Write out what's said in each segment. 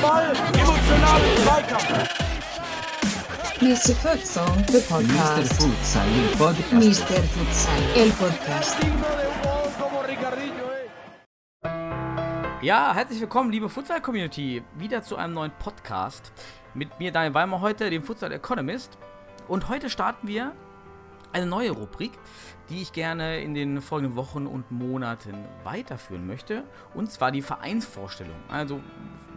Ball, Zweikampf. Mr. Futsal, the Mr. podcast. Futsal, il podcast. Mr. Futsal, el podcast. Ja, herzlich willkommen, liebe Futsal-Community, wieder zu einem neuen Podcast. Mit mir Daniel Weimer heute, dem Futsal Economist. Und heute starten wir eine neue Rubrik, die ich gerne in den folgenden Wochen und Monaten weiterführen möchte. Und zwar die Vereinsvorstellung. Also,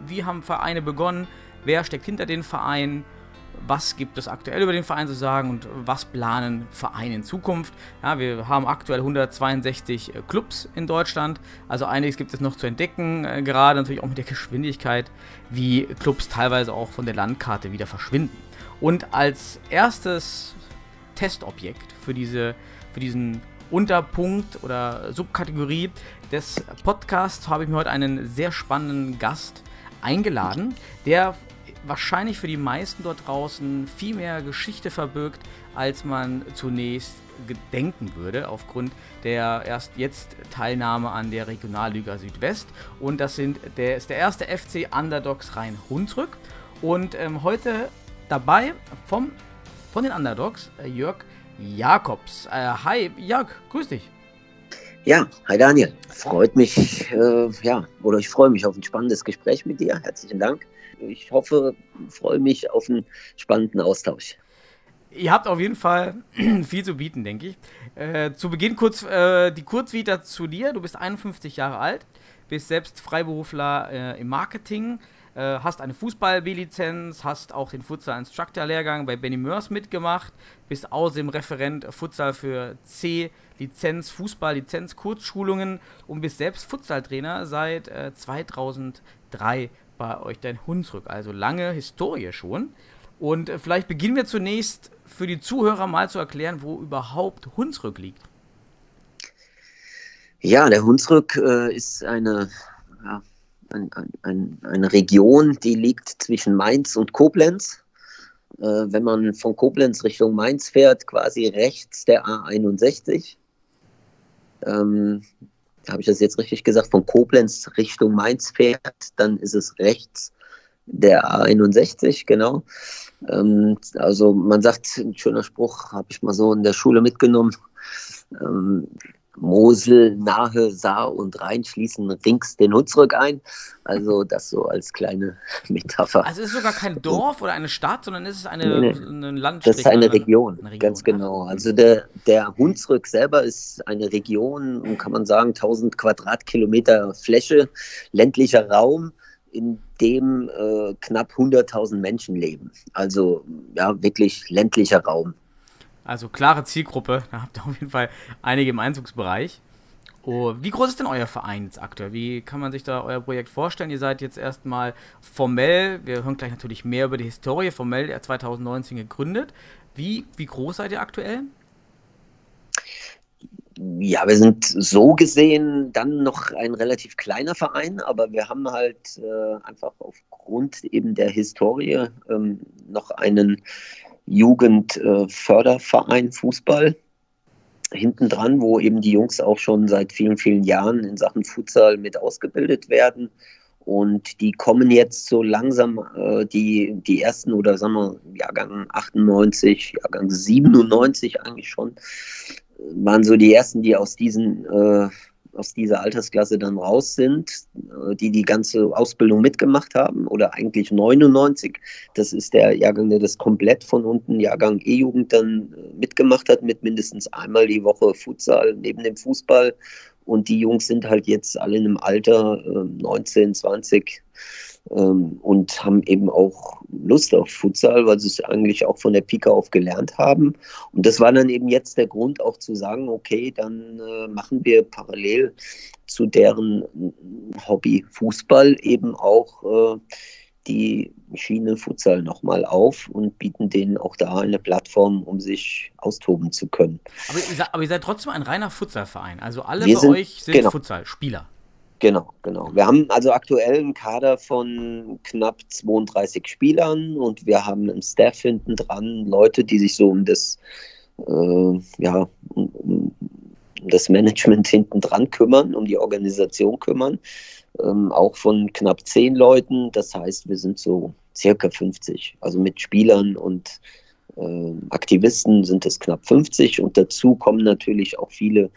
wie haben Vereine begonnen? Wer steckt hinter den Vereinen? was gibt es aktuell über den Verein zu sagen und was planen Vereine in Zukunft. Ja, wir haben aktuell 162 äh, Clubs in Deutschland, also einiges gibt es noch zu entdecken, äh, gerade natürlich auch mit der Geschwindigkeit, wie Clubs teilweise auch von der Landkarte wieder verschwinden. Und als erstes Testobjekt für, diese, für diesen Unterpunkt oder Subkategorie des Podcasts habe ich mir heute einen sehr spannenden Gast eingeladen, der wahrscheinlich für die meisten dort draußen viel mehr Geschichte verbirgt, als man zunächst gedenken würde, aufgrund der erst jetzt Teilnahme an der Regionalliga Südwest. Und das sind der, ist der erste FC Underdogs Rhein-Hunsrück. Und ähm, heute dabei vom, von den Underdogs äh, Jörg Jakobs. Äh, hi Jörg, grüß dich. Ja, hi Daniel. Freut mich, äh, ja, oder ich freue mich auf ein spannendes Gespräch mit dir. Herzlichen Dank. Ich hoffe, freue mich auf einen spannenden Austausch. Ihr habt auf jeden Fall viel zu bieten, denke ich. Äh, zu Beginn kurz äh, die Kurzvita zu dir. Du bist 51 Jahre alt, bist selbst Freiberufler äh, im Marketing, äh, hast eine Fußball-B-Lizenz, hast auch den Futsal-Instructor-Lehrgang bei Benny Mörs mitgemacht, bist außerdem Referent Futsal für C-Lizenz, Fußball-Lizenz, Kurzschulungen und bist selbst Futsal-Trainer seit äh, 2003 bei euch dein Hunsrück. Also lange Historie schon. Und äh, vielleicht beginnen wir zunächst für die Zuhörer mal zu erklären, wo überhaupt Hunsrück liegt. Ja, der Hunsrück äh, ist eine, ja, ein, ein, ein, eine Region, die liegt zwischen Mainz und Koblenz. Äh, wenn man von Koblenz Richtung Mainz fährt, quasi rechts der A61. Ähm, habe ich das jetzt richtig gesagt, von Koblenz Richtung Mainz fährt, dann ist es rechts der A61, genau. Ähm, also man sagt, ein schöner Spruch, habe ich mal so in der Schule mitgenommen. Ähm, Mosel, Nahe, Saar und Rhein schließen rings den Hunsrück ein. Also das so als kleine Metapher. Also es ist sogar kein Dorf oder eine Stadt, sondern es ist eine, Nee, eine Landstrich. Das ist eine oder Region, eine Region. ganz genau. Also der, der Hunsrück selber ist eine Region, und kann man sagen, 1000 Quadratkilometer Fläche, ländlicher Raum, in dem äh, knapp 100.000 Menschen leben. Also ja, wirklich ländlicher Raum. Also klare Zielgruppe, da habt ihr auf jeden Fall einige im Einzugsbereich. Oh, wie groß ist denn euer Verein jetzt aktuell? Wie kann man sich da euer Projekt vorstellen? Ihr seid jetzt erstmal formell, wir hören gleich natürlich mehr über die Historie, formell ja 2019 gegründet. Wie, wie groß seid ihr aktuell? Ja, wir sind so gesehen dann noch ein relativ kleiner Verein, aber wir haben halt äh, einfach aufgrund eben der Historie ähm, noch einen Jugendförderverein Fußball hinten dran, wo eben die Jungs auch schon seit vielen, vielen Jahren in Sachen Futsal mit ausgebildet werden. Und die kommen jetzt so langsam, äh, die, die ersten oder sagen wir Jahrgang 98, Jahrgang 97 eigentlich schon, waren so die ersten, die aus diesen äh, aus dieser Altersklasse dann raus sind, äh, die die ganze Ausbildung mitgemacht haben oder eigentlich 99. Das ist der Jahrgang, der das komplett von unten, Jahrgang E-Jugend dann äh, mitgemacht hat, mit mindestens einmal die Woche Futsal neben dem Fußball. Und die Jungs sind halt jetzt alle in einem Alter äh, 19, 20 ähm, und haben eben auch Lust auf Futsal, weil sie es eigentlich auch von der Pika auf gelernt haben. Und das war dann eben jetzt der Grund auch zu sagen, okay, dann äh, machen wir parallel zu deren Hobby Fußball eben auch äh, die Schiene Futsal nochmal auf und bieten denen auch da eine Plattform, um sich austoben zu können. Aber ihr, seid, aber ihr seid trotzdem ein reiner Futsalverein. Also alle Wir bei sind- euch sind genau. Futsal-Spieler. Genau, genau. Wir haben also aktuell einen Kader von knapp 32 Spielern und wir haben im Staff hinten dran Leute, die sich so um das, äh, ja, um, um das Management hinten dran kümmern, um die Organisation kümmern. Ähm, auch von knapp zehn Leuten. Das heißt, wir sind so circa 50. Also mit Spielern und äh, Aktivisten sind es knapp 50 und dazu kommen natürlich auch viele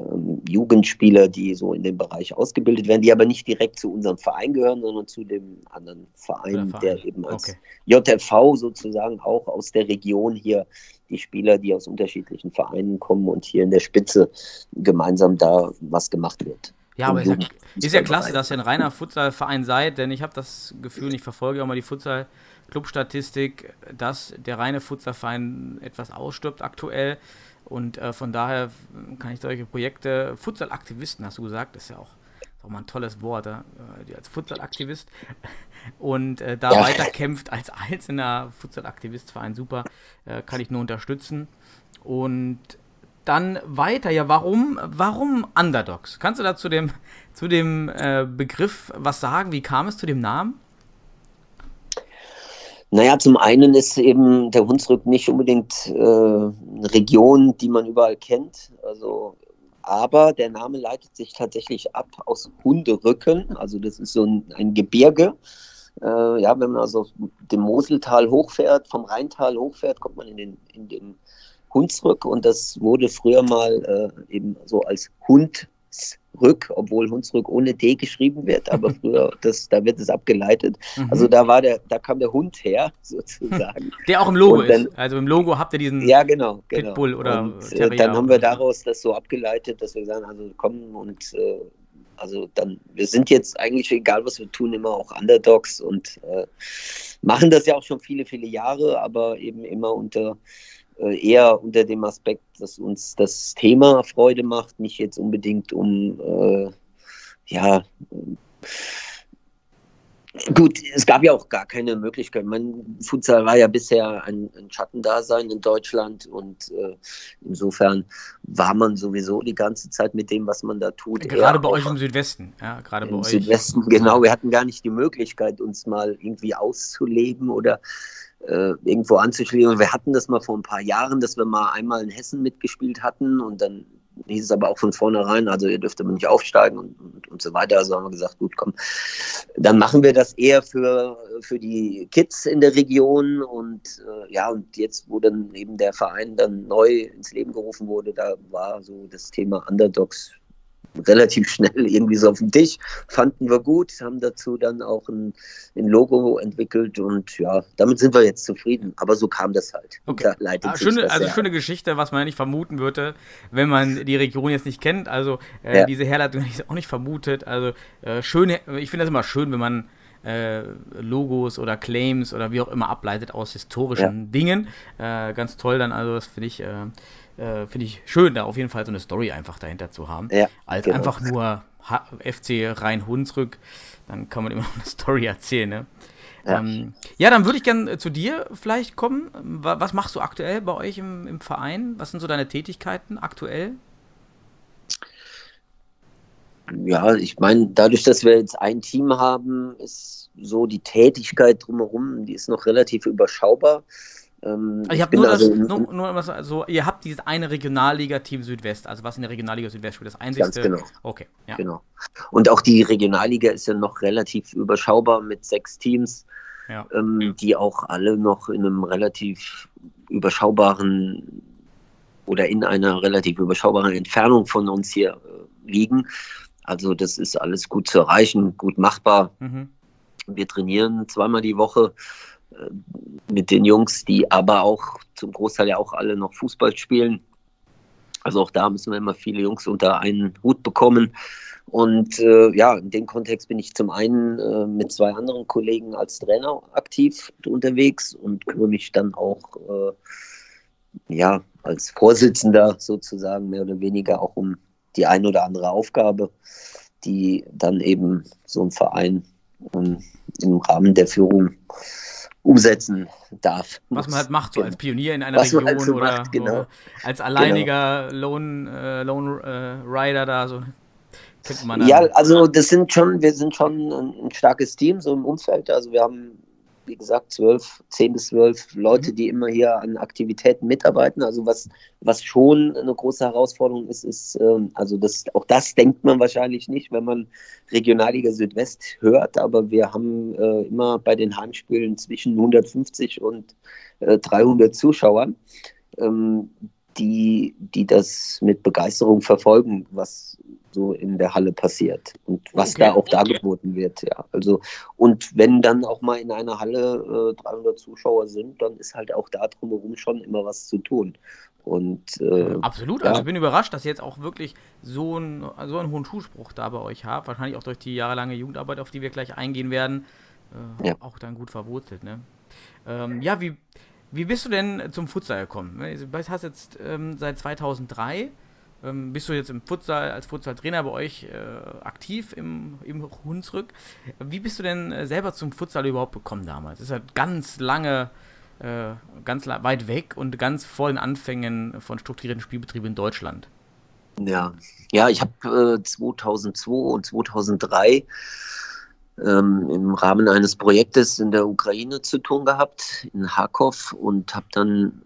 ähm, Jugendspieler, die so in dem Bereich ausgebildet werden, die aber nicht direkt zu unserem Verein gehören, sondern zu dem anderen Verein, Verein. der eben als Okay. JFV sozusagen auch aus der Region hier die Spieler, die aus unterschiedlichen Vereinen kommen und hier in der Spitze gemeinsam da was gemacht wird. Ja, aber ist ja, ist ja klasse, dass ihr ein reiner Futsalverein seid, denn ich habe das Gefühl, ich verfolge auch mal die Futsal-Club-Statistik, dass der reine Futsalverein etwas ausstirbt aktuell. Und äh, von daher kann ich solche Projekte, Futsal-Aktivisten hast du gesagt, ist ja auch, ist auch mal ein tolles Wort, äh, die als Futsal-Aktivist und äh, da Ja. weiterkämpft als einzelner Futsal-Aktivistverein, super, äh, kann ich nur unterstützen. Und dann weiter, ja, warum, warum Underdogs? Kannst du da zu dem, zu dem äh, Begriff was sagen? Wie kam es zu dem Namen? Naja, zum einen ist eben der Hunsrück nicht unbedingt äh, eine Region, die man überall kennt. Also, aber der Name leitet sich tatsächlich ab aus Hunderücken. Also das ist so ein, ein Gebirge. Äh, ja, wenn man also dem Moseltal hochfährt, vom Rheintal hochfährt, kommt man in den, in den Hunsrück und das wurde früher mal äh, eben so als Hundsrück, obwohl Hunsrück ohne D geschrieben wird, aber früher, das, da wird es abgeleitet. Also da war der, da kam der Hund her, sozusagen. Der auch im Logo dann- ist. Also im Logo habt ihr diesen. Ja, genau. genau. Pitbull oder und, äh, dann haben wir daraus das so abgeleitet, dass wir sagen, also kommen und äh, also dann, wir sind jetzt eigentlich, egal was wir tun, immer auch Underdogs und äh, machen das ja auch schon viele, viele Jahre, aber eben immer unter eher unter dem Aspekt, dass uns das Thema Freude macht, nicht jetzt unbedingt um äh, ja Gut, es gab ja auch gar keine Möglichkeit. Mein Futsal war ja bisher ein, ein Schattendasein in Deutschland und äh, insofern war man sowieso die ganze Zeit mit dem, was man da tut. Gerade bei euch im Südwesten. Ja, gerade bei im euch. Südwesten, genau. Wir hatten gar nicht die Möglichkeit, uns mal irgendwie auszuleben oder äh, irgendwo anzuschließen. Wir hatten das mal vor ein paar Jahren, dass wir mal einmal in Hessen mitgespielt hatten und dann hieß es aber auch von vornherein, also ihr dürft aber nicht aufsteigen und, und, und so weiter. Also haben wir gesagt, gut, komm, dann machen wir das eher für, für die Kids in der Region und äh, ja, und jetzt, wo dann eben der Verein dann neu ins Leben gerufen wurde, da war so das Thema Underdogs relativ schnell irgendwie so auf dem Tisch. Fanden wir gut, haben dazu dann auch ein, ein Logo entwickelt und ja, damit sind wir jetzt zufrieden. Aber so kam das halt. Okay. da Ah, schöne, also ja schöne Geschichte, was man ja nicht vermuten würde, wenn man die Region jetzt nicht kennt. Also äh, Ja. diese Herleitung hätte ich auch nicht vermutet. Also äh, schöne, ich finde das immer schön, wenn man äh, Logos oder Claims oder wie auch immer ableitet aus historischen Dingen. Äh, ganz toll dann, also das finde ich, äh, äh, finde ich schön, da auf jeden Fall so eine Story einfach dahinter zu haben. Ja, Als genau. einfach nur H FC Rhein-Hunsrück, dann kann man immer noch eine Story erzählen, ne? Ja. Ähm, ja, dann würde ich gerne zu dir vielleicht kommen. Wa- Was machst du aktuell bei euch im, im Verein? Was sind so deine Tätigkeiten aktuell? Ja, ich meine, dadurch, dass wir jetzt ein Team haben, ist so die Tätigkeit drumherum, die ist noch relativ überschaubar. Ähm, Also ich habe nur das, also nur, nur was, also ihr habt dieses eine Regionalliga-Team Südwest, also was in der Regionalliga Südwest spielt, das einzigste. genau. Okay, ja. Genau. Und auch die Regionalliga ist ja noch relativ überschaubar mit sechs Teams, ja. ähm, die auch alle noch in einem relativ überschaubaren oder in einer relativ überschaubaren Entfernung von uns hier äh, liegen. Also das ist alles gut zu erreichen, gut machbar. Mhm. Wir trainieren zweimal die Woche mit den Jungs, die aber auch zum Großteil ja auch alle noch Fußball spielen. Also auch da müssen wir immer viele Jungs unter einen Hut bekommen. Und äh, ja, in dem Kontext bin ich zum einen äh, mit zwei anderen Kollegen als Trainer aktiv unterwegs und kümmere mich dann auch äh, ja, als Vorsitzender sozusagen mehr oder weniger auch um die ein oder andere Aufgabe, die dann eben so ein Verein ähm, im Rahmen der Führung umsetzen darf. Was man halt macht, so Genau. als Pionier in einer Was Region halt so oder macht, genau. als alleiniger Lone, äh, Lone äh, Rider da, so man Ja, also das sind schon, wir sind schon ein, ein starkes Team, so im Umfeld. Also wir haben, wie gesagt, zwölf, zehn bis zwölf Leute, Mhm. die immer hier an Aktivitäten mitarbeiten. Also was, was schon eine große Herausforderung ist, ist, ähm, also das, auch das denkt man wahrscheinlich nicht, wenn man Regionalliga Südwest hört, aber wir haben äh, immer bei den Heimspielen zwischen 150 und äh, 300 Zuschauern. Ähm, die, die das mit Begeisterung verfolgen, was so in der Halle passiert und was Okay. da auch dargeboten wird. Ja, also und wenn dann auch mal in einer Halle äh, 300 Zuschauer sind, dann ist halt auch da drumherum schon immer was zu tun. Und äh, Absolut, ja. also ich bin überrascht, dass ihr jetzt auch wirklich so, ein, so einen hohen Zuspruch da bei euch habt. Wahrscheinlich auch durch die jahrelange Jugendarbeit, auf die wir gleich eingehen werden, äh, Ja. auch dann gut verwurzelt. Ne? Ähm, ja, wie, wie bist du denn zum Futsal gekommen? Also, Du hast jetzt ähm, seit 2003, ähm, bist du jetzt im Futsal, als Futsal-Trainer bei euch äh, aktiv im, im Hunsrück. Wie bist du denn äh, selber zum Futsal überhaupt gekommen damals? Das ist halt ganz lange äh, ganz la- weit weg und ganz vor den Anfängen von strukturierten Spielbetrieben in Deutschland. Ja, ja, ich habe äh, 2002 und 2003 ähm, im Rahmen eines Projektes in der Ukraine zu tun gehabt, in Kharkov, und habe dann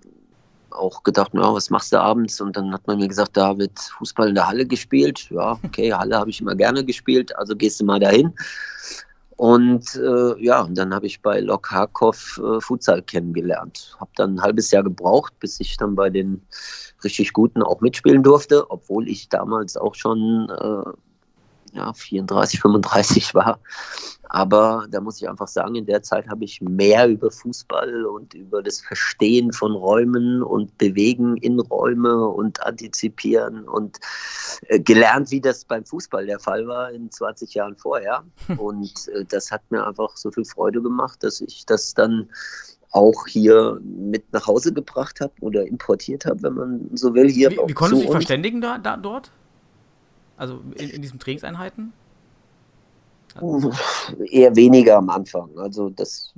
auch gedacht, na, was machst du abends? Und dann hat man mir gesagt, da wird Fußball in der Halle gespielt. Ja, okay, Halle habe ich immer gerne gespielt, also gehst du mal dahin. Und äh, ja, und dann habe ich bei Lok Kharkov äh, Futsal kennengelernt. Habe dann ein halbes Jahr gebraucht, bis ich dann bei den richtig Guten auch mitspielen durfte, obwohl ich damals auch schon äh, 34, 35 war. Aber da muss ich einfach sagen, in der Zeit habe ich mehr über Fußball und über das Verstehen von Räumen und Bewegen in Räume und Antizipieren und äh, gelernt, wie das beim Fußball der Fall war in 20 Jahren vorher. Und äh, das hat mir einfach so viel Freude gemacht, dass ich das dann auch hier mit nach Hause gebracht habe oder importiert habe, wenn man so will. Hier Wie, wie konntest du dich verständigen da, da dort? Also in, in diesen Trainingseinheiten? Eher weniger am Anfang. Also das,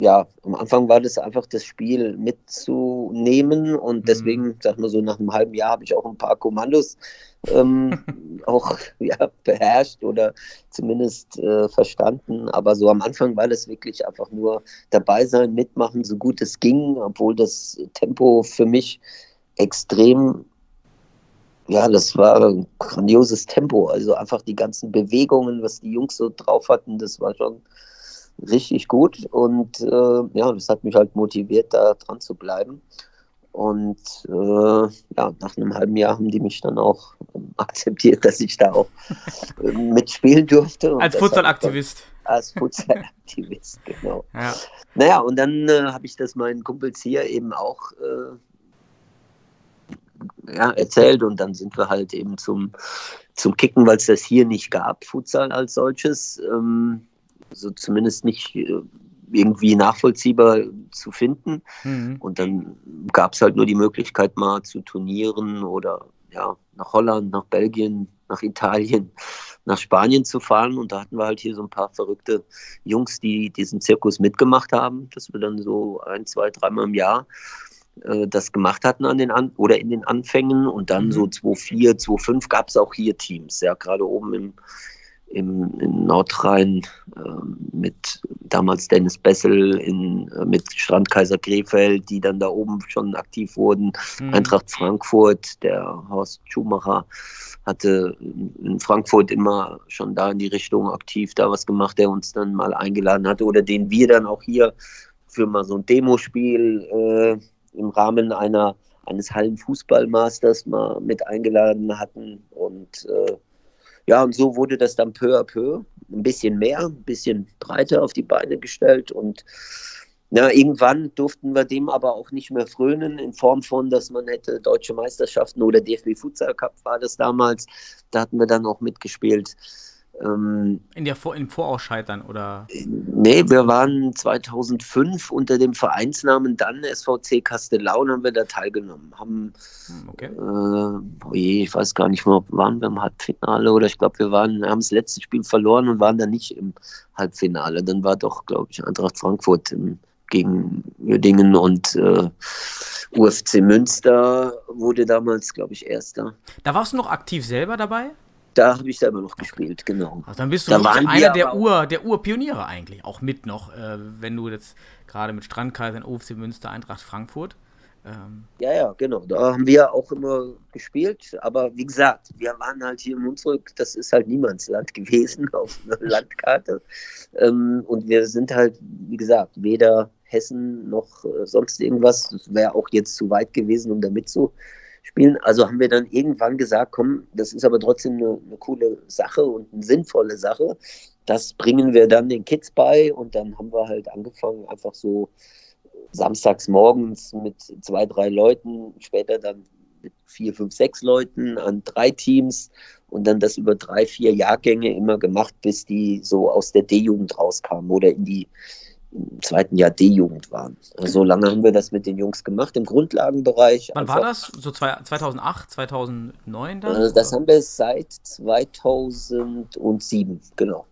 ja, am Anfang war das einfach das Spiel mitzunehmen Mhm. und deswegen, sag mal so, nach einem halben Jahr habe ich auch ein paar Kommandos ähm, auch ja, beherrscht oder zumindest äh, verstanden. Aber so am Anfang war das wirklich einfach nur dabei sein, mitmachen, so gut es ging, obwohl das Tempo für mich extrem ja, das war ein grandioses Tempo. Also einfach die ganzen Bewegungen, was die Jungs so drauf hatten, das war schon richtig gut. Und äh, ja, das hat mich halt motiviert, da dran zu bleiben. Und äh, ja, nach einem halben Jahr haben die mich dann auch ähm, akzeptiert, dass ich da auch äh, mitspielen durfte. Und Als Futsal-Aktivist. Als Futsal-Aktivist, genau. Ja. Naja, und dann äh, habe ich das meinen Kumpels hier eben auch äh, ja, erzählt und dann sind wir halt eben zum, zum Kicken, weil es das hier nicht gab, Futsal als solches, ähm, so zumindest nicht äh, irgendwie nachvollziehbar zu finden. Mhm. Und dann gab es halt nur die Möglichkeit, mal zu Turnieren oder ja, nach Holland, nach Belgien, nach Italien, nach Spanien zu fahren. Und da hatten wir halt hier so ein paar verrückte Jungs, die diesen Zirkus mitgemacht haben, dass wir dann so ein, zwei, dreimal im Jahr äh, das gemacht hatten an den an oder in den Anfängen. Und dann Mhm. so 2004, 2005 gab es auch hier Teams, ja, gerade oben im, im, in Nordrhein ähm, mit damals Dennis Bessel, in, äh, mit Strandkaiser Krefeld, die dann da oben schon aktiv wurden. Mhm. Eintracht Frankfurt, der Horst Schumacher hatte in Frankfurt immer schon da in die Richtung aktiv da was gemacht, der uns dann mal eingeladen hatte oder den wir dann auch hier für mal so ein Demospiel äh, im Rahmen einer eines Hallenfußballmasters mal mit eingeladen hatten und äh, ja, und so wurde das dann peu à peu ein bisschen mehr, ein bisschen breiter auf die Beine gestellt und ja, irgendwann durften wir dem aber auch nicht mehr frönen, in Form von, dass man hätte deutsche Meisterschaften oder DFB Futsal Cup war das damals. Da hatten wir dann auch mitgespielt. Ähm, In der Vor im Vorausscheitern oder. nee, wir waren 2005 unter dem Vereinsnamen dann SVC Castellaun haben wir da teilgenommen. Haben, Hm, Okay. äh, je, ich weiß gar nicht mehr, waren wir im Halbfinale oder ich glaube, wir waren, haben das letzte Spiel verloren und waren dann nicht im Halbfinale. Dann war doch, glaube ich, Eintracht Frankfurt im, gegen Uerdingen und äh, UFC Münster wurde damals, glaube ich, Erster. Da warst du noch aktiv selber dabei? Da habe ich selber noch gespielt, genau. Also dann bist du Da einer der, Ur, der Urpioniere eigentlich, auch mit noch, äh, wenn du jetzt gerade mit Strandkaiser, OFC Münster, Eintracht Frankfurt. Ähm, Ja, ja, genau. Da haben wir auch immer gespielt. Aber wie gesagt, wir waren halt hier im Hunsrück, das ist halt Niemandsland gewesen auf einer Landkarte. Ähm, und wir sind halt, wie gesagt, weder Hessen noch äh, sonst irgendwas. Das wäre auch jetzt zu weit gewesen, um da mitzuspielen. Also haben wir dann irgendwann gesagt, komm, das ist aber trotzdem eine, eine coole Sache und eine sinnvolle Sache. Das bringen wir dann den Kids bei und dann haben wir halt angefangen, einfach so samstags morgens mit zwei, drei Leuten, später dann mit vier, fünf, sechs Leuten an drei Teams und dann das über drei, vier Jahrgänge immer gemacht, bis die so aus der D-Jugend rauskamen oder in die zweiten Jahr D-Jugend waren. Also so lange haben wir das mit den Jungs gemacht im Grundlagenbereich. wann war Einfach- das? So zwei, 2008, 2009 dann? Äh, Das haben wir seit 2007, genau.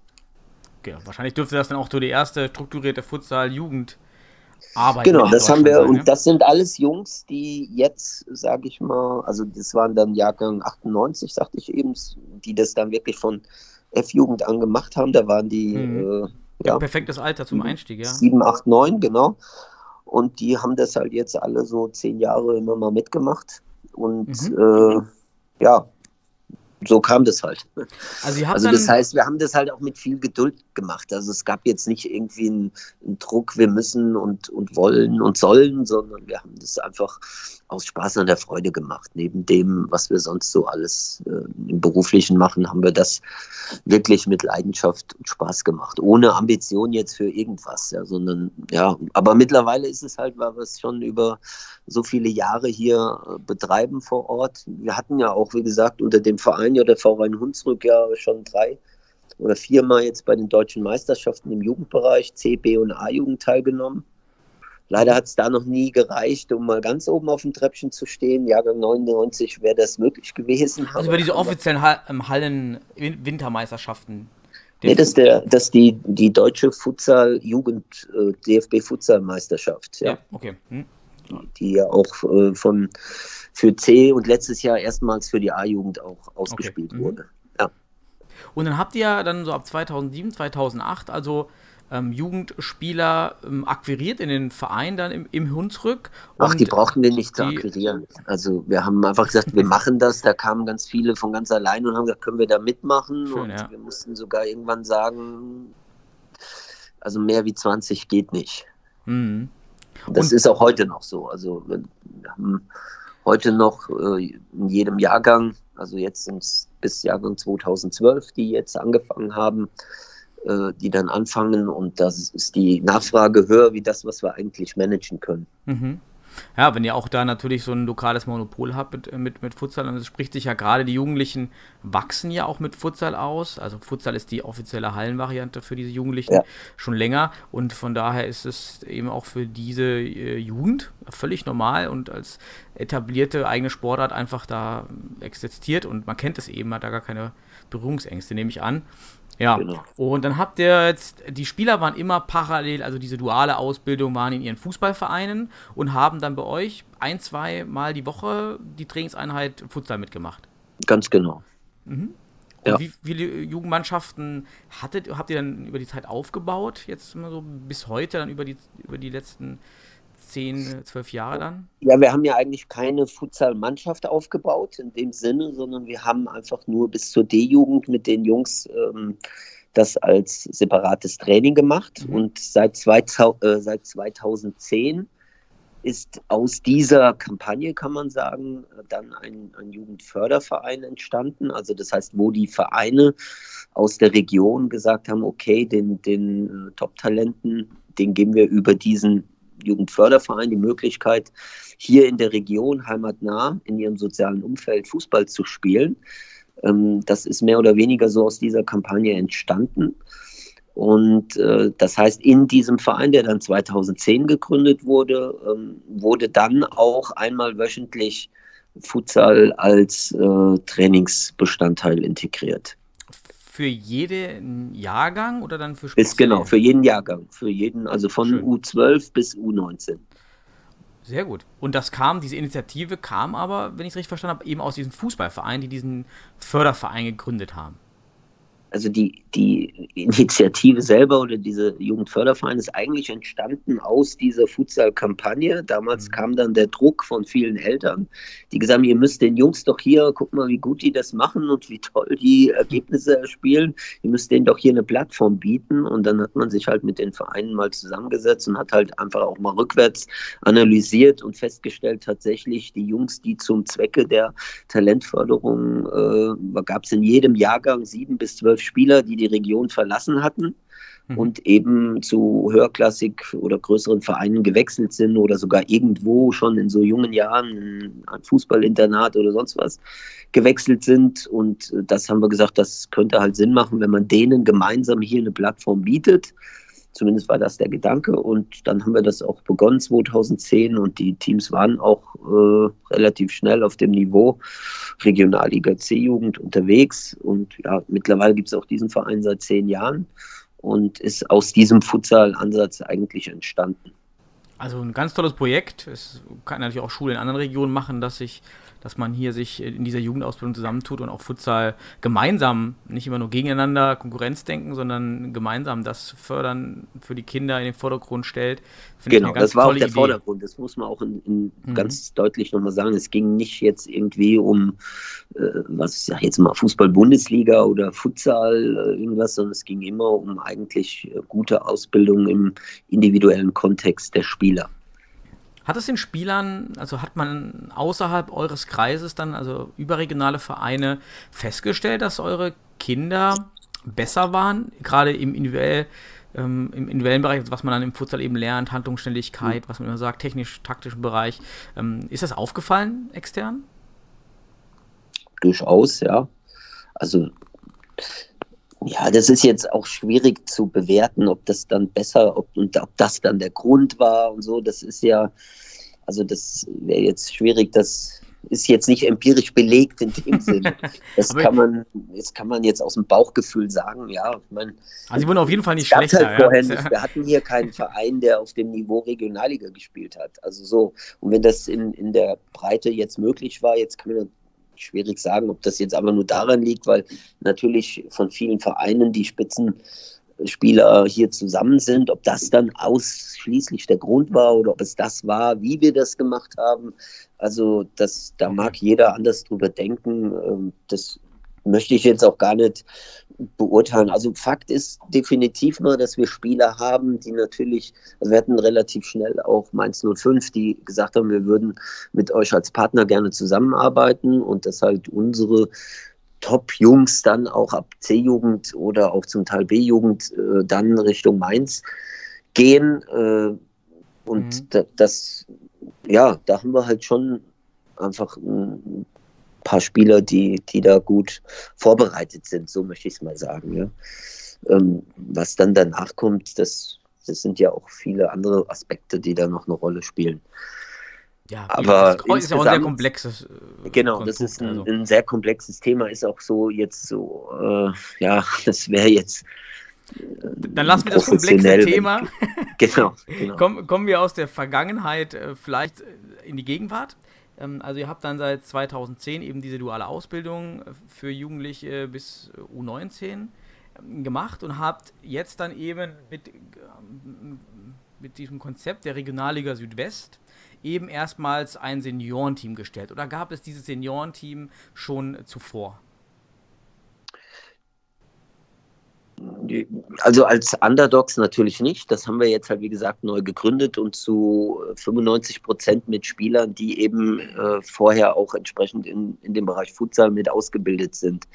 okay, wahrscheinlich dürfte das dann auch so die erste strukturierte Futsal-Jugend Arbeit Genau, das haben wir sein, und das sind alles Jungs, die jetzt, sage ich mal, also das waren dann Jahrgang 98, sagte ich eben, die das dann wirklich von F-Jugend an gemacht haben. Da waren die Mhm. äh, ja? Perfektes Alter zum Einstieg, ja. 7, 8, 9, genau. Und die haben das halt jetzt alle so zehn Jahre immer mal mitgemacht. Und Mhm. äh, ja, so kam das halt. Also Also das heißt, wir haben das halt auch mit viel Geduld gemacht. Also es gab jetzt nicht irgendwie einen, einen Druck, wir müssen und, und wollen und sollen, sondern wir haben das einfach aus Spaß und der Freude gemacht. Neben dem, was wir sonst so alles äh, im Beruflichen machen, haben wir das wirklich mit Leidenschaft und Spaß gemacht. Ohne Ambition jetzt für irgendwas, ja, sondern ja, aber mittlerweile ist es halt, weil wir es schon über so viele Jahre hier äh, betreiben vor Ort. Wir hatten ja auch, wie gesagt, unter dem Verein Verein Hunsrück ja schon drei oder viermal jetzt bei den deutschen Meisterschaften im Jugendbereich C, B und A-Jugend teilgenommen. Leider hat es da noch nie gereicht, um mal ganz oben auf dem Treppchen zu stehen. Jahrgang 99 wäre das möglich gewesen. also über diese offiziellen ähm, Hallen-Wintermeisterschaften. Nee, das ist, der, das ist die, die deutsche Futsal-Jugend, äh, DFB-Futsal-Meisterschaft. Ja. ja, okay. Hm. Die ja auch äh, von für C und letztes Jahr erstmals für die A-Jugend auch ausgespielt Mhm. wurde. Und dann habt ihr dann so ab 2007, 2008 also ähm, Jugendspieler ähm, akquiriert in den Verein dann im, im Hunsrück. Ach, die brauchten wir nicht zu akquirieren. Also wir haben einfach gesagt, wir machen das. Da kamen ganz viele von ganz allein und haben gesagt, können wir da mitmachen? Schön, und ja. wir mussten sogar irgendwann sagen, also mehr wie 20 geht nicht. Mhm. Das Und- ist auch heute noch so. Also wir haben heute noch äh, in jedem Jahrgang, also jetzt sind es bis Jahrgang 2012, die jetzt angefangen haben, äh, die dann anfangen und das ist die Nachfrage höher wie das, was wir eigentlich managen können. Mhm. Ja, wenn ihr auch da natürlich so ein lokales Monopol habt mit, mit, mit Futsal, dann spricht sich ja gerade die Jugendlichen wachsen ja auch mit Futsal aus. Also Futsal ist die offizielle Hallenvariante für diese Jugendlichen Ja. schon länger und von daher ist es eben auch für diese äh, Jugend völlig normal und als etablierte eigene Sportart einfach da existiert und man kennt es eben, hat da gar keine Berührungsängste, nehme ich an. Ja, Genau. und dann habt ihr jetzt, die Spieler waren immer parallel, also diese duale Ausbildung waren in ihren Fußballvereinen und haben dann bei euch ein, zwei Mal die Woche die Trainingseinheit Futsal mitgemacht. Ganz genau. Und Ja. wie viele Jugendmannschaften hattet, habt ihr dann über die Zeit aufgebaut? Jetzt mal so bis heute, dann über die, über die letzten zehn, zwölf Jahre dann? Ja, wir haben ja eigentlich keine Futsal-Mannschaft aufgebaut in dem Sinne, sondern wir haben einfach nur bis zur D-Jugend mit den Jungs ähm, das als separates Training gemacht. Mhm. Und seit, 2000, äh, seit 2010 ist aus dieser Kampagne, kann man sagen, dann ein, ein Jugendförderverein entstanden. Also das heißt, wo die Vereine aus der Region gesagt haben, okay, den, den äh, Top-Talenten, den geben wir über diesen Jugendförderverein die Möglichkeit, hier in der Region heimatnah in ihrem sozialen Umfeld Fußball zu spielen. Ähm, das ist mehr oder weniger so aus dieser Kampagne entstanden. Und äh, das heißt, in diesem Verein, der dann 2010 gegründet wurde, ähm, wurde dann auch einmal wöchentlich Futsal als äh, Trainingsbestandteil integriert. Für jeden Jahrgang oder dann für Ist genau, für jeden Jahrgang, für jeden, also von Schön. U12 bis U19. Sehr gut. Und das kam, diese Initiative kam aber, wenn ich es richtig verstanden habe, eben aus diesem Fußballverein, die diesen Förderverein gegründet haben also die, die Initiative selber oder diese Jugendförderverein ist eigentlich entstanden aus dieser Futsal-Kampagne. Damals mhm. kam dann der Druck von vielen Eltern, die gesagt haben, ihr müsst den Jungs doch hier, guck mal, wie gut die das machen und wie toll die Ergebnisse erspielen. Ihr müsst denen doch hier eine Plattform bieten. Und dann hat man sich halt mit den Vereinen mal zusammengesetzt und hat halt einfach auch mal rückwärts analysiert und festgestellt, tatsächlich die Jungs, die zum Zwecke der Talentförderung, äh, gab es in jedem Jahrgang sieben bis zwölf Spieler, die die Region verlassen hatten mhm. und eben zu höherklassig oder größeren Vereinen gewechselt sind oder sogar irgendwo schon in so jungen Jahren ein Fußballinternat oder sonst was gewechselt sind. Und das haben wir gesagt, das könnte halt Sinn machen, wenn man denen gemeinsam hier eine Plattform bietet. Zumindest war das der Gedanke. Und dann haben wir das auch begonnen 2010 und die Teams waren auch äh, relativ schnell auf dem Niveau Regionalliga C-Jugend unterwegs. Und ja, mittlerweile gibt es auch diesen Verein seit zehn Jahren und ist aus diesem Futsal-Ansatz eigentlich entstanden. Also ein ganz tolles Projekt. Es kann natürlich auch Schulen in anderen Regionen machen, dass sich dass man hier sich in dieser Jugendausbildung zusammentut und auch Futsal gemeinsam, nicht immer nur gegeneinander Konkurrenz denken, sondern gemeinsam das Fördern für die Kinder in den Vordergrund stellt. Genau, das war auch der Idee. Vordergrund. Das muss man auch in, in mhm. ganz deutlich nochmal sagen. Es ging nicht jetzt irgendwie um, äh, was ich sage jetzt mal, Fußball-Bundesliga oder Futsal, äh, irgendwas, sondern es ging immer um eigentlich äh, gute Ausbildung im individuellen Kontext der Spieler. Hat es den Spielern, also hat man außerhalb eures Kreises dann, also überregionale Vereine, festgestellt, dass eure Kinder besser waren, gerade im individuell, ähm, im individuellen Bereich, was man dann im Futsal eben lernt, Handlungsständigkeit, mhm. was man immer sagt, technisch-taktischen Bereich. Ähm, ist das aufgefallen extern? Durchaus, ja. Also ja, das ist jetzt auch schwierig zu bewerten, ob das dann besser, ob, und ob das dann der Grund war und so. Das ist ja, also das wäre jetzt schwierig, das ist jetzt nicht empirisch belegt in dem Sinne. Das kann man, das kann man jetzt aus dem Bauchgefühl sagen, ja. Ich mein, also sie wurden auf jeden Fall nicht schlechter. Halt ja. nicht. Wir hatten hier keinen Verein, der auf dem Niveau Regionalliga gespielt hat. Also so. Und wenn das in, in der Breite jetzt möglich war, jetzt kann man schwierig sagen, ob das jetzt aber nur daran liegt, weil natürlich von vielen Vereinen die Spitzenspieler hier zusammen sind. Ob das dann ausschließlich der Grund war oder ob es das war, wie wir das gemacht haben. Also das, da mag jeder anders drüber denken. Ähm, das möchte ich jetzt auch gar nicht beurteilen. Also Fakt ist definitiv mal, dass wir Spieler haben, die natürlich, also wir hatten relativ schnell auch Mainz 05, die gesagt haben, wir würden mit euch als Partner gerne zusammenarbeiten und dass halt unsere Top-Jungs dann auch ab C-Jugend oder auch zum Teil B-Jugend äh, dann Richtung Mainz gehen. Äh, und mhm. da, das, ja, da haben wir halt schon einfach ein paar Spieler, die, die da gut vorbereitet sind, so möchte ich es mal sagen. Ja. Ähm, was dann danach kommt, das, das sind ja auch viele andere Aspekte, die da noch eine Rolle spielen. Ja, aber das ist ja auch ein sehr komplexes. Äh, genau, Konstrukt, das ist ein, also. ein, sehr komplexes Thema, ist auch so jetzt so, äh, ja, das wäre jetzt. Äh, Dann lassen wir das komplexe Thema. genau. genau. Komm, kommen wir aus der Vergangenheit äh, vielleicht in die Gegenwart. Ähm, also ihr habt dann seit 2010 eben diese duale Ausbildung für Jugendliche bis U19 ähm, gemacht und habt jetzt dann eben mit, ähm, mit diesem Konzept der Regionalliga Südwest eben erstmals ein Seniorenteam gestellt. Oder gab es dieses Seniorenteam schon zuvor? Also als Underdogs natürlich nicht. Das haben wir jetzt halt, wie gesagt, neu gegründet und zu 95 Prozent mit Spielern, die eben äh, vorher auch entsprechend in, in dem Bereich Futsal mit ausgebildet sind.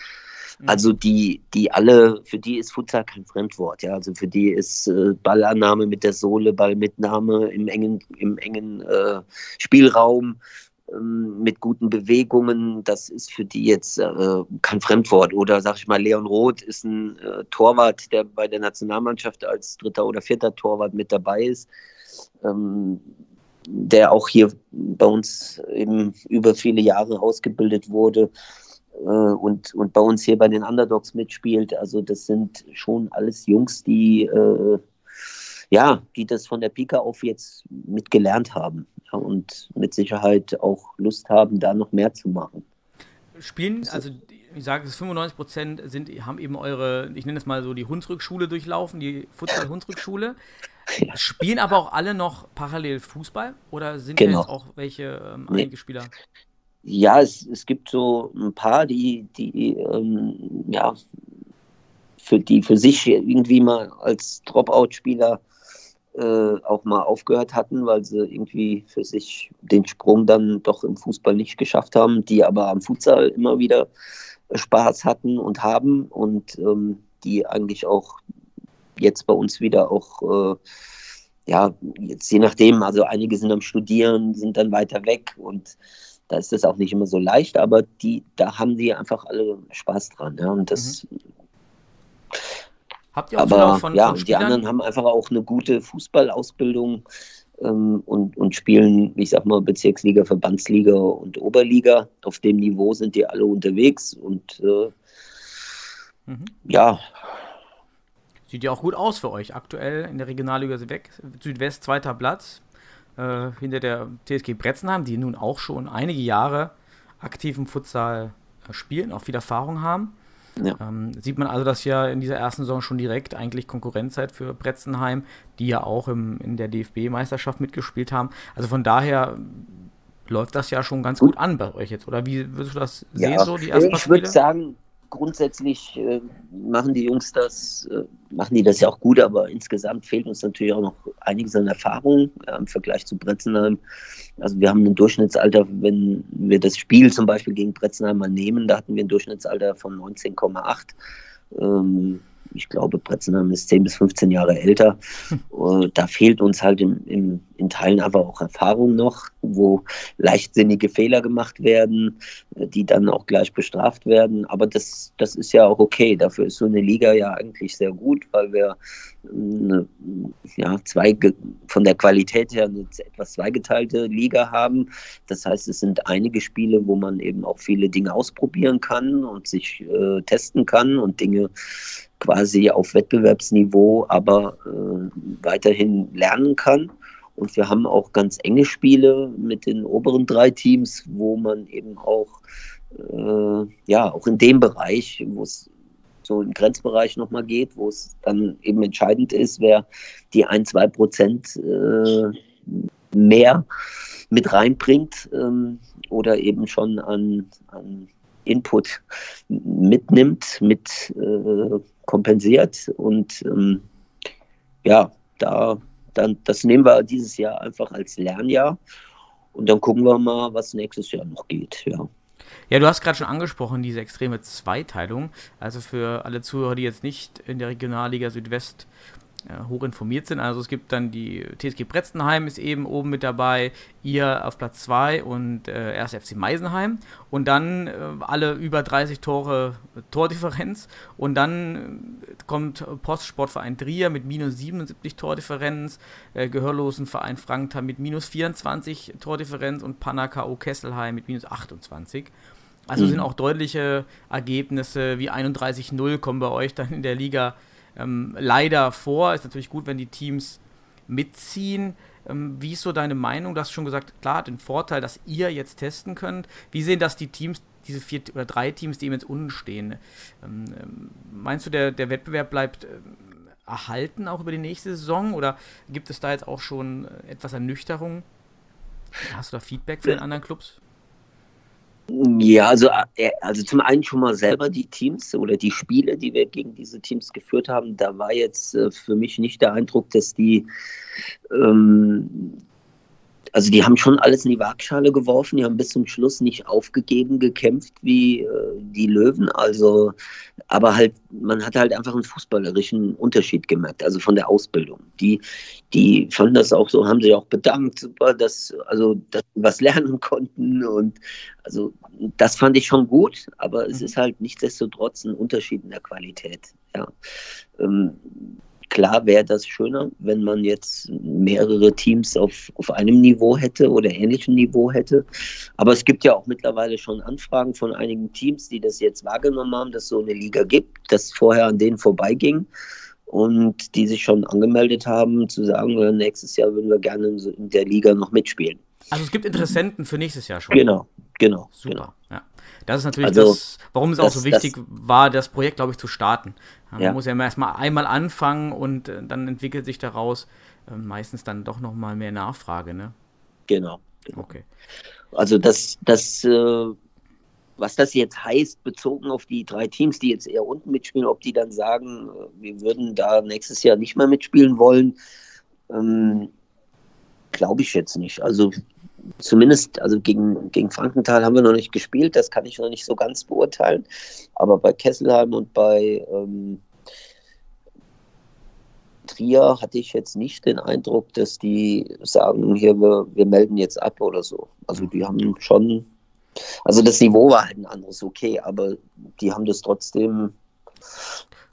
Mhm. Also die, die alle, für die ist Futsal kein Fremdwort, ja. Also für die ist äh, Ballannahme mit der Sohle, Ballmitnahme im engen, im engen äh, Spielraum, mit guten Bewegungen, das ist für die jetzt äh, kein Fremdwort. Oder sag ich mal, Leon Roth ist ein äh, Torwart, der bei der Nationalmannschaft als dritter oder vierter Torwart mit dabei ist, ähm, der auch hier bei uns eben über viele Jahre ausgebildet wurde äh, und, und bei uns hier bei den Underdogs mitspielt. Also das sind schon alles Jungs, die äh, ja, die das von der Pika auf jetzt mitgelernt haben. Und mit Sicherheit auch Lust haben, da noch mehr zu machen. Spielen, also ich sage es, 95 Prozent sind, haben eben eure, ich nenne es mal so die Hunsrückschule durchlaufen, die Futsal-Hunsrückschule. Ja. Spielen aber auch alle noch parallel Fußball oder sind genau. jetzt auch welche ähm, einige Spieler? Ja, es, es gibt so ein paar, die, die ähm, ja, für die für sich irgendwie mal als Dropout-Spieler äh, auch mal aufgehört hatten, weil sie irgendwie für sich den Sprung dann doch im Fußball nicht geschafft haben, die aber am Futsal immer wieder Spaß hatten und haben und ähm, die eigentlich auch jetzt bei uns wieder auch, äh, ja, jetzt je nachdem, also einige sind am Studieren, sind dann weiter weg und da ist das auch nicht immer so leicht, aber die, da haben die einfach alle Spaß dran, ja, und das. Mhm. Habt ihr auch aber von, ja, von die anderen haben einfach auch eine gute Fußballausbildung ähm, und, und spielen, ich sag mal, Bezirksliga, Verbandsliga und Oberliga. Auf dem Niveau sind die alle unterwegs und äh, mhm. ja. Sieht ja auch gut aus für euch. Aktuell in der Regionalliga Südwest zweiter Platz. Äh, hinter der TSG Bretzenheim, die nun auch schon einige Jahre aktiven Futsal äh, spielen, auch viel Erfahrung haben. Ja. Ähm, sieht man also, dass ja in dieser ersten Saison schon direkt eigentlich Konkurrenz seid für Bretzenheim, die ja auch im, in der DFB-Meisterschaft mitgespielt haben. Also von daher läuft das ja schon ganz gut an bei euch jetzt, oder wie würdest du das ja, sehen, so die ersten Ich würde sagen, grundsätzlich äh, machen die Jungs das, äh, machen die das ja auch gut, aber insgesamt fehlt uns natürlich auch noch einiges an Erfahrung ja, im Vergleich zu Bretzenheim. Also wir haben ein Durchschnittsalter, wenn wir das Spiel zum Beispiel gegen Bretzenheim mal nehmen, da hatten wir ein Durchschnittsalter von 19,8. Ähm, ich glaube, Bretzenheim ist 10 bis 15 Jahre älter. da fehlt uns halt im, im, in Teilen aber auch Erfahrung noch, wo leichtsinnige Fehler gemacht werden, die dann auch gleich bestraft werden. Aber das, das ist ja auch okay. Dafür ist so eine Liga ja eigentlich sehr gut, weil wir eine, ja, zwei, von der Qualität her eine etwas zweigeteilte Liga haben. Das heißt, es sind einige Spiele, wo man eben auch viele Dinge ausprobieren kann und sich äh, testen kann und Dinge quasi auf Wettbewerbsniveau, aber äh, weiterhin lernen kann. Und wir haben auch ganz enge Spiele mit den oberen drei Teams, wo man eben auch, äh, ja, auch in dem Bereich, wo es so im Grenzbereich nochmal geht, wo es dann eben entscheidend ist, wer die ein, zwei Prozent äh, mehr mit reinbringt ähm, oder eben schon an, an Input mitnimmt, mit äh, kompensiert. Und ähm, ja, da, dann, das nehmen wir dieses Jahr einfach als Lernjahr. Und dann gucken wir mal, was nächstes Jahr noch geht. Ja. Ja, du hast gerade schon angesprochen, diese extreme Zweiteilung. Also für alle Zuhörer, die jetzt nicht in der Regionalliga Südwest äh, hoch informiert sind. Also es gibt dann die TSG Bretzenheim ist eben oben mit dabei, ihr auf Platz 2 und äh, erst FC Meisenheim und dann äh, alle über 30 Tore Tordifferenz und dann äh, kommt Postsportverein Trier mit minus 77 Tordifferenz, äh, Gehörlosenverein Frankthal mit minus 24 Tordifferenz und Panaka Kesselheim mit minus 28. Also mhm. sind auch deutliche Ergebnisse wie 31-0 kommen bei euch dann in der Liga ähm, leider vor. Ist natürlich gut, wenn die Teams mitziehen. Ähm, wie ist so deine Meinung? Du hast schon gesagt, klar, den Vorteil, dass ihr jetzt testen könnt. Wie sehen das die Teams, diese vier oder drei Teams, die eben jetzt unten stehen? Ähm, ähm meinst du, der, der Wettbewerb bleibt ähm, erhalten auch über die nächste Saison oder gibt es da jetzt auch schon äh, etwas Ernüchterung? Hast du da Feedback von den anderen Clubs? Ja, also, äh, also zum einen schon mal selber die Teams oder die Spiele, die wir gegen diese Teams geführt haben, da war jetzt äh, für mich nicht der Eindruck, dass die ähm, also die haben schon alles in die Waagschale geworfen, die haben bis zum Schluss nicht aufgegeben, gekämpft wie äh, die Löwen. Also, aber halt, man hat halt einfach einen fußballerischen Unterschied gemerkt, also von der Ausbildung. Die, die fanden das auch so, haben sich auch bedankt, super, dass, also, dass sie was lernen konnten. Und also das fand ich schon gut, aber es mhm. ist halt nichtsdestotrotz ein Unterschied in der Qualität. Ja. Ähm, Klar wäre das schöner, wenn man jetzt mehrere Teams auf, auf einem Niveau hätte oder ähnlichem Niveau hätte. Aber es gibt ja auch mittlerweile schon Anfragen von einigen Teams, die das jetzt wahrgenommen haben, dass es so eine Liga gibt, das vorher an denen vorbeiging und die sich schon angemeldet haben, zu sagen, nächstes Jahr würden wir gerne in der Liga noch mitspielen. Also es gibt Interessenten für nächstes Jahr schon. Genau, genau. Super. Genau. Ja. Das ist natürlich Also, das, warum es auch das- so wichtig war, das Projekt, glaube ich, zu starten. Man Ja. muss ja erstmal einmal anfangen und äh, dann entwickelt sich daraus äh, meistens dann doch nochmal mehr Nachfrage, ne? genau. genau. Okay. Also das, das, äh, was das jetzt heißt, bezogen auf die drei Teams, die jetzt eher unten mitspielen, ob die dann sagen, wir würden da nächstes Jahr nicht mehr mitspielen wollen, ähm, glaube ich jetzt nicht. Also zumindest, also gegen, gegen Frankenthal haben wir noch nicht gespielt, das kann ich noch nicht so ganz beurteilen. Aber bei Kesselheim und bei ähm, Trier hatte ich jetzt nicht den Eindruck, dass die sagen, hier, wir, wir melden jetzt ab oder so. Also die haben schon, also das Niveau war halt ein anderes, okay, aber die haben das trotzdem.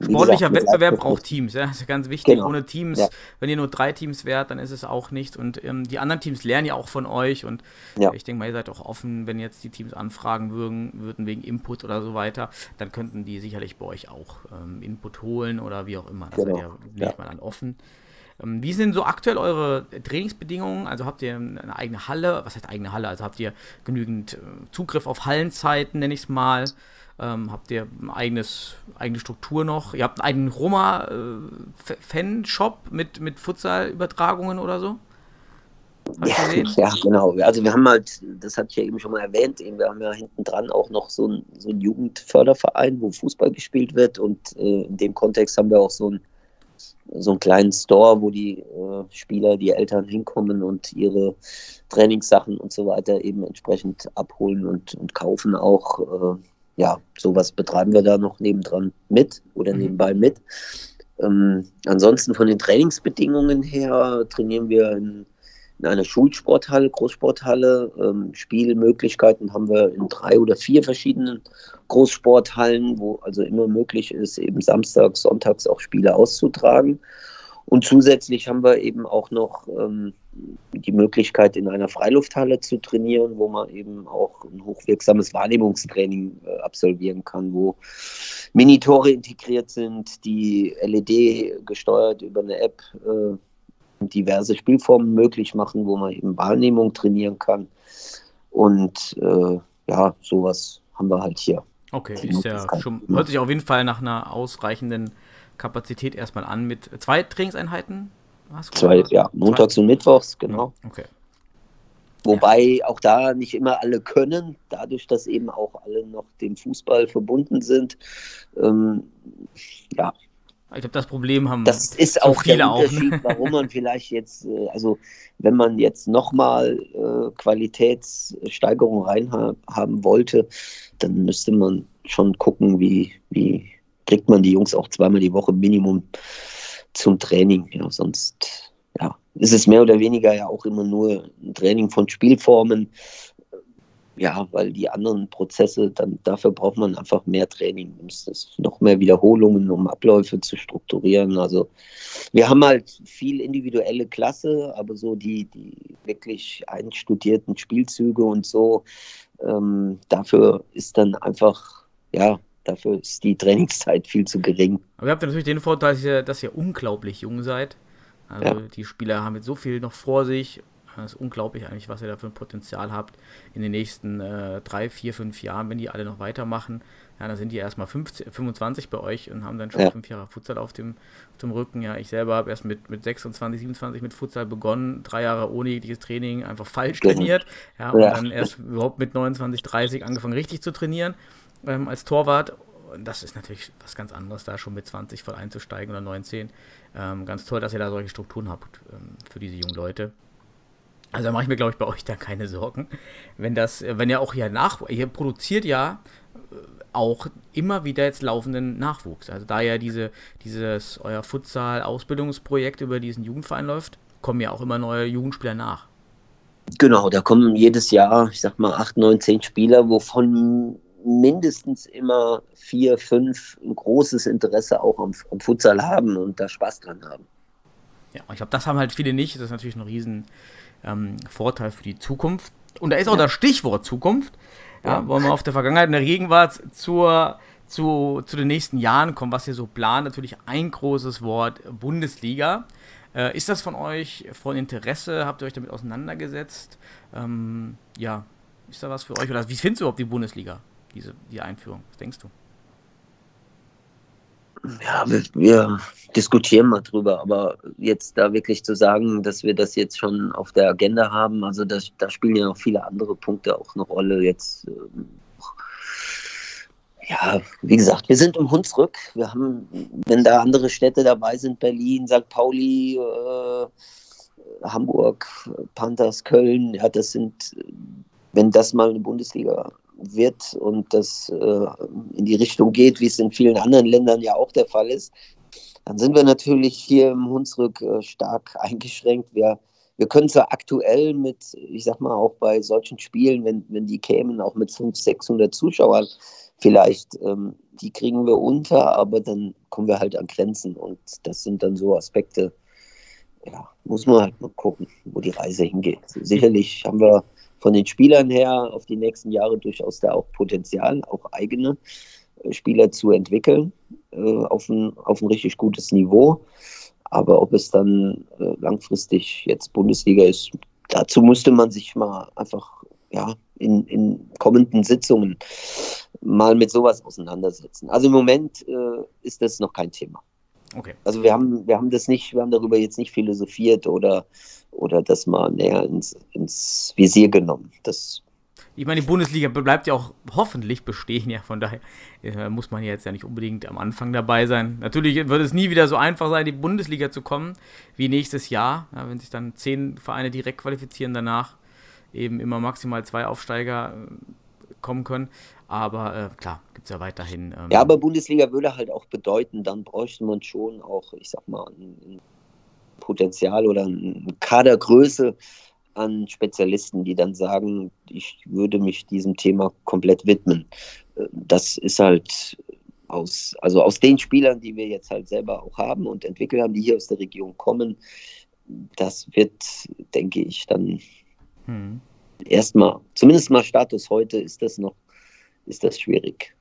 Sportlicher gesagt, Wettbewerb braucht Teams, ja, das ist ganz wichtig. Genau. Ohne Teams, Ja. wenn ihr nur drei Teams wärt, dann ist es auch nichts. Und ähm, die anderen Teams lernen ja auch von euch. Und Ja. ich denke mal, ihr seid auch offen, wenn jetzt die Teams anfragen würden, würden wegen Input oder so weiter, dann könnten die sicherlich bei euch auch ähm, Input holen oder wie auch immer. Da Genau. seid ihr nicht Ja. mal dann offen. Ähm, Wie sind so aktuell eure Trainingsbedingungen? Also habt ihr eine eigene Halle? Was heißt eigene Halle? Also habt ihr genügend äh, Zugriff auf Hallenzeiten, nenne ich es mal? Ähm, habt ihr ein eigenes, eigene Struktur noch? Ihr habt einen eigenen Roma-Fan-Shop mit, mit Futsal-Übertragungen oder so? Gesehen? Ja, genau. Also wir haben halt, das hatte ich ja eben schon mal erwähnt, eben, wir haben ja hinten dran auch noch so einen so Jugendförderverein, wo Fußball gespielt wird und äh, in dem Kontext haben wir auch so einen, so einen kleinen Store, wo die äh, Spieler, die Eltern hinkommen und ihre Trainingssachen und so weiter eben entsprechend abholen und, und kaufen auch. Äh, ja, sowas betreiben wir da noch nebendran mit oder Mhm. nebenbei mit. Ähm, ansonsten von den Trainingsbedingungen her trainieren wir in, in einer Schulsporthalle, Großsporthalle. Ähm, Spielmöglichkeiten haben wir in drei oder vier verschiedenen Großsporthallen, wo also immer möglich ist, eben samstags, sonntags auch Spiele auszutragen. Und zusätzlich haben wir eben auch noch ähm, die Möglichkeit, in einer Freilufthalle zu trainieren, wo man eben auch ein hochwirksames Wahrnehmungstraining äh, absolvieren kann, wo Minitore integriert sind, die LED gesteuert über eine App äh, diverse Spielformen möglich machen, wo man eben Wahrnehmung trainieren kann. Und äh, ja, sowas haben wir halt hier. Okay, ist ja schon, hört sich auf jeden Fall nach einer ausreichenden Kapazität erstmal an mit zwei Trainingseinheiten. Zwei, ja, montags und mittwochs, genau. Okay. Wobei auch da nicht immer alle können, dadurch, dass eben auch alle noch dem Fußball verbunden sind. Ähm, ja, Ich glaube, das Problem haben das ist auch viele der auch, ne? Unterschied, warum man vielleicht jetzt, äh, also wenn man jetzt nochmal äh, Qualitätssteigerung reinhaben wollte, dann müsste man schon gucken, wie, wie kriegt man die Jungs auch zweimal die Woche Minimum zum Training. Ja, sonst ja, ist es mehr oder weniger ja auch immer nur ein Training von Spielformen. Ja, weil die anderen Prozesse, dann dafür braucht man einfach mehr Training. Es ist noch mehr Wiederholungen, um Abläufe zu strukturieren. Also wir haben halt viel individuelle Klasse, aber so die, die wirklich einstudierten Spielzüge und so, ähm, dafür ist dann einfach, ja, dafür ist die Trainingszeit viel zu gering. Aber ihr habt ja natürlich den Vorteil, dass ihr, dass ihr unglaublich jung seid. Also Ja. die Spieler haben jetzt so viel noch vor sich. Es ist unglaublich eigentlich, was ihr da für ein Potenzial habt in den nächsten äh, drei, vier, fünf Jahren, wenn die alle noch weitermachen. Ja, dann sind die erstmal 15, 25 bei euch und haben dann schon Ja. fünf Jahre Futsal auf dem, auf dem Rücken. Ja, ich selber habe erst mit, mit 26, 27 mit Futsal begonnen, drei Jahre ohne jegliches Training, einfach falsch trainiert. Ja, und Ja. dann erst überhaupt mit 29, 30 angefangen richtig zu trainieren ähm, als Torwart. Und das ist natürlich was ganz anderes, da schon mit 20 voll einzusteigen oder 19. Ähm, ganz toll, dass ihr da solche Strukturen habt ähm, für diese jungen Leute. Also da mache ich mir, glaube ich, bei euch da keine Sorgen. Wenn das, wenn ihr auch hier nach, ihr produziert ja äh, auch immer wieder jetzt laufenden Nachwuchs. Also da ja diese, dieses, euer Futsal-Ausbildungsprojekt über diesen Jugendverein läuft, kommen ja auch immer neue Jugendspieler nach. Genau, da kommen jedes Jahr, ich sag mal, acht, neun, zehn Spieler, wovon mindestens immer vier, fünf ein großes Interesse auch am, am Futsal haben und da Spaß dran haben. Ja, ich glaube, das haben halt viele nicht. Das ist natürlich ein riesen ähm, Vorteil für die Zukunft. Und da ist auch das Stichwort Zukunft. Ja, wollen wir auf der Vergangenheit und der Gegenwart zur, zu, zu den nächsten Jahren kommen, was ihr so plant. Natürlich ein großes Wort Bundesliga. Äh, ist das von euch von Interesse? Habt ihr euch damit auseinandergesetzt? Ähm, ja, ist da was für euch? Oder wie findest du überhaupt die Bundesliga, diese die Einführung? Was denkst du? Ja, wir, wir, diskutieren mal drüber, aber jetzt da wirklich zu sagen, dass wir das jetzt schon auf der Agenda haben, also das, da spielen ja noch viele andere Punkte auch eine Rolle. Jetzt, ähm, ja, wie gesagt, wir sind im Hunsrück. Wir haben, wenn da andere Städte dabei sind, Berlin, St. Pauli, äh, Hamburg, Panthers, Köln, ja, das sind, wenn das mal eine Bundesliga wird und das äh, in die Richtung geht, wie es in vielen anderen Ländern ja auch der Fall ist, dann sind wir natürlich hier im Hunsrück äh, stark eingeschränkt. Wir, wir können zwar aktuell mit, ich sag mal, auch bei solchen Spielen, wenn, wenn die kämen, auch mit 500, 600 Zuschauern vielleicht, ähm, die kriegen wir unter, aber dann kommen wir halt an Grenzen und das sind dann so Aspekte, ja, muss man halt mal gucken, wo die Reise hingeht. Sicherlich haben wir von den Spielern her auf die nächsten Jahre durchaus da auch Potenzial, auch eigene äh, Spieler zu entwickeln äh, auf, ein, auf ein richtig gutes Niveau. Aber ob es dann äh, langfristig jetzt Bundesliga ist, dazu müsste man sich mal einfach ja, in, in kommenden Sitzungen mal mit sowas auseinandersetzen. Also im Moment äh, ist das noch kein Thema. Okay. Also wir haben, wir haben das nicht, wir haben darüber jetzt nicht philosophiert oder oder das mal näher ins, ins Visier genommen. Das ich meine, die Bundesliga bleibt ja auch hoffentlich bestehen, ja, von daher äh, muss man jetzt ja nicht unbedingt am Anfang dabei sein. Natürlich wird es nie wieder so einfach sein, in die Bundesliga zu kommen, wie nächstes Jahr, ja, wenn sich dann zehn Vereine direkt qualifizieren, danach eben immer maximal zwei Aufsteiger äh, kommen können. Aber äh, klar, gibt es ja weiterhin. Ähm ja, aber Bundesliga würde halt auch bedeuten, dann bräuchte man schon auch, ich sag mal, ein, Potenzial oder eine Kadergröße an Spezialisten, die dann sagen, ich würde mich diesem Thema komplett widmen. Das ist halt aus, also aus den Spielern, die wir jetzt halt selber auch haben und entwickelt haben, die hier aus der Region kommen, das wird, denke ich, dann hm. Erstmal, zumindest mal Status heute ist das noch, ist das schwierig.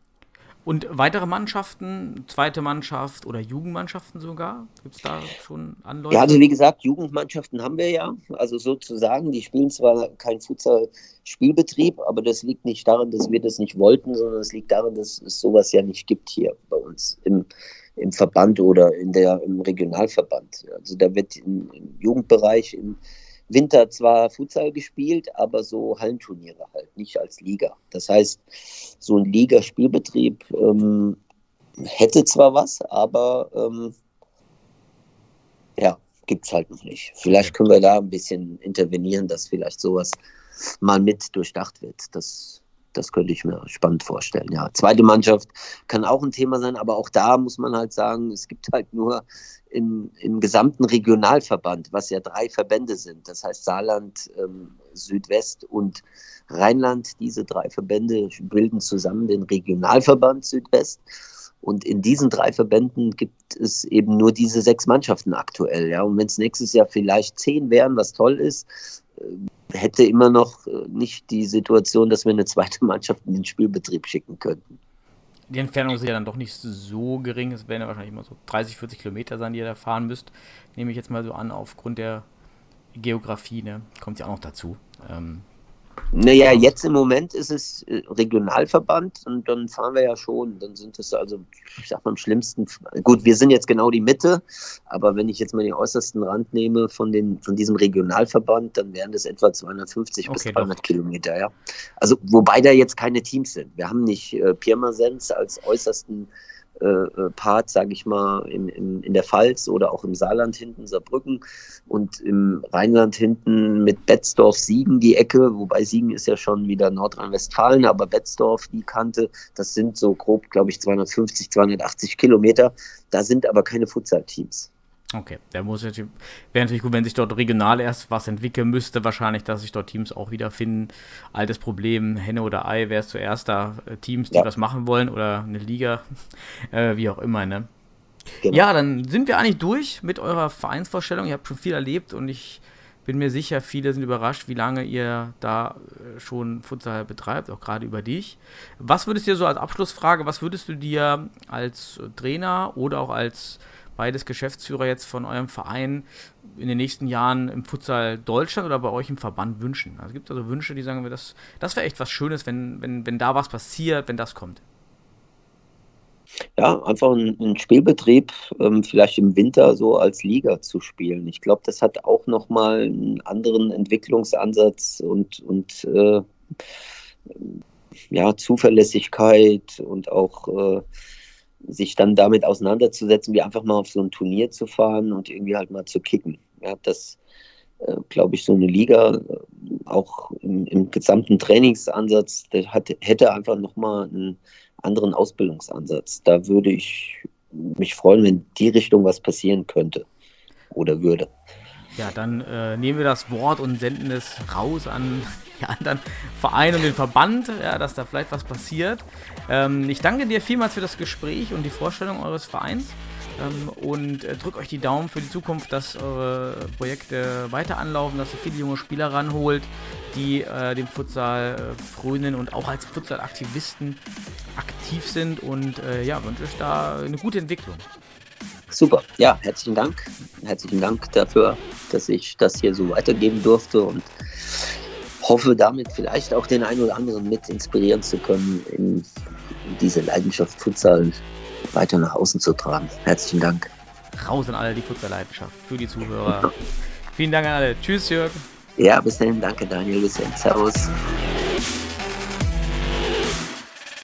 Und weitere Mannschaften, zweite Mannschaft oder Jugendmannschaften sogar? Gibt es da schon Anläufe? Ja, also wie gesagt, Jugendmannschaften haben wir ja. Also sozusagen, die spielen zwar kein Futsal-Spielbetrieb, aber das liegt nicht daran, dass wir das nicht wollten, sondern es liegt daran, dass es sowas ja nicht gibt hier bei uns im, im Verband oder in der, im Regionalverband. Also da wird im, im Jugendbereich, im Winter zwar Futsal gespielt, aber so Hallenturniere halt, nicht als Liga. Das heißt, so ein Ligaspielbetrieb ähm, hätte zwar was, aber ähm, ja, gibt es halt noch nicht. Vielleicht können wir da ein bisschen intervenieren, dass vielleicht sowas mal mit durchdacht wird. Das das könnte ich mir spannend vorstellen. Ja, zweite Mannschaft kann auch ein Thema sein, aber auch da muss man halt sagen, es gibt halt nur in, im gesamten Regionalverband, was ja drei Verbände sind, das heißt Saarland, ähm, Südwest und Rheinland, diese drei Verbände bilden zusammen den Regionalverband Südwest. Und in diesen drei Verbänden gibt es eben nur diese sechs Mannschaften aktuell. Ja. Und wenn es nächstes Jahr vielleicht zehn wären, was toll ist, hätte immer noch äh, nicht die Situation, dass wir eine zweite Mannschaft in den Spielbetrieb schicken könnten. Die Entfernung ist ja dann doch nicht so gering. Es werden ja wahrscheinlich immer so 30, 40 Kilometer sein, die ihr da fahren müsst. Nehme ich jetzt mal so an, aufgrund der Geografie. Ne? Kommt ja auch noch dazu. Ähm, naja, jetzt im Moment ist es äh, Regionalverband und dann fahren wir ja schon. Dann sind es also, ich sag mal, am schlimmsten. Gut, wir sind jetzt genau die Mitte, aber wenn ich jetzt mal den äußersten Rand nehme von, den, von diesem Regionalverband, dann wären das etwa 250 okay, bis 300 doch. Kilometer, ja. Also, wobei da jetzt keine Teams sind. Wir haben nicht äh, Pirmasens als äußersten äh, äh, Part, sage ich mal, in, in, in der Pfalz oder auch im Saarland hinten, Saarbrücken und im Rheinland hinten mit Betzdorf, Siegen die Ecke, wobei Siegen ist ja schon wieder Nordrhein-Westfalen, aber Betzdorf die Kante, das sind so grob, glaube ich, 250, 280 Kilometer. Da sind aber keine Futsal-Teams. Okay, der muss natürlich, wäre natürlich gut, wenn sich dort regional erst was entwickeln müsste, wahrscheinlich, dass sich dort Teams auch wiederfinden. Altes Problem, Henne oder Ei, wer ist zuerst da? Äh, Teams, die ja. was machen wollen oder eine Liga, äh, wie auch immer, ne? Genau. Ja, dann sind wir eigentlich durch mit eurer Vereinsvorstellung. Ihr habt schon viel erlebt und ich bin mir sicher, viele sind überrascht, wie lange ihr da äh, schon Futsal betreibt, auch gerade über dich. Was würdest du dir so als Abschlussfrage, was würdest du dir als Trainer oder auch als beides Geschäftsführer jetzt von eurem Verein in den nächsten Jahren im Futsal Deutschland oder bei euch im Verband wünschen? Also gibt es also Wünsche, die sagen, das, das wäre echt was Schönes, wenn, wenn, wenn da was passiert, wenn das kommt. Ja, einfach einen Spielbetrieb ähm, vielleicht im Winter so als Liga zu spielen. Ich glaube, das hat auch nochmal einen anderen Entwicklungsansatz und, und äh, ja, Zuverlässigkeit und auch äh, sich dann damit auseinanderzusetzen, wie einfach mal auf so ein Turnier zu fahren und irgendwie halt mal zu kicken. Ja, das äh, glaube ich, so eine Liga äh, auch im, im gesamten Trainingsansatz, hat, hätte einfach nochmal einen anderen Ausbildungsansatz. Da würde ich mich freuen, wenn die Richtung was passieren könnte oder würde. Ja, dann äh, nehmen wir das Wort und senden es raus an die anderen Vereine und den Verband, ja, dass da vielleicht was passiert. Ähm, ich danke dir vielmals für das Gespräch und die Vorstellung eures Vereins ähm, und äh, drückt euch die Daumen für die Zukunft, dass eure Projekte weiter anlaufen, dass ihr viele junge Spieler ranholt, die äh, dem Futsal äh, frönen und auch als Futsal-Aktivisten aktiv sind und äh, ja, wünsche euch da eine gute Entwicklung. Super, ja, herzlichen Dank. Herzlichen Dank dafür, dass ich das hier so weitergeben durfte und hoffe damit vielleicht auch den einen oder anderen mit inspirieren zu können, in diese Leidenschaft Futsal weiter nach außen zu tragen. Herzlichen Dank. Raus an alle die Futsal-Leidenschaft für die Zuhörer. Vielen Dank an alle. Tschüss, Jörg. Ja, bis dahin. Danke, Daniel. Bis dann. Servus.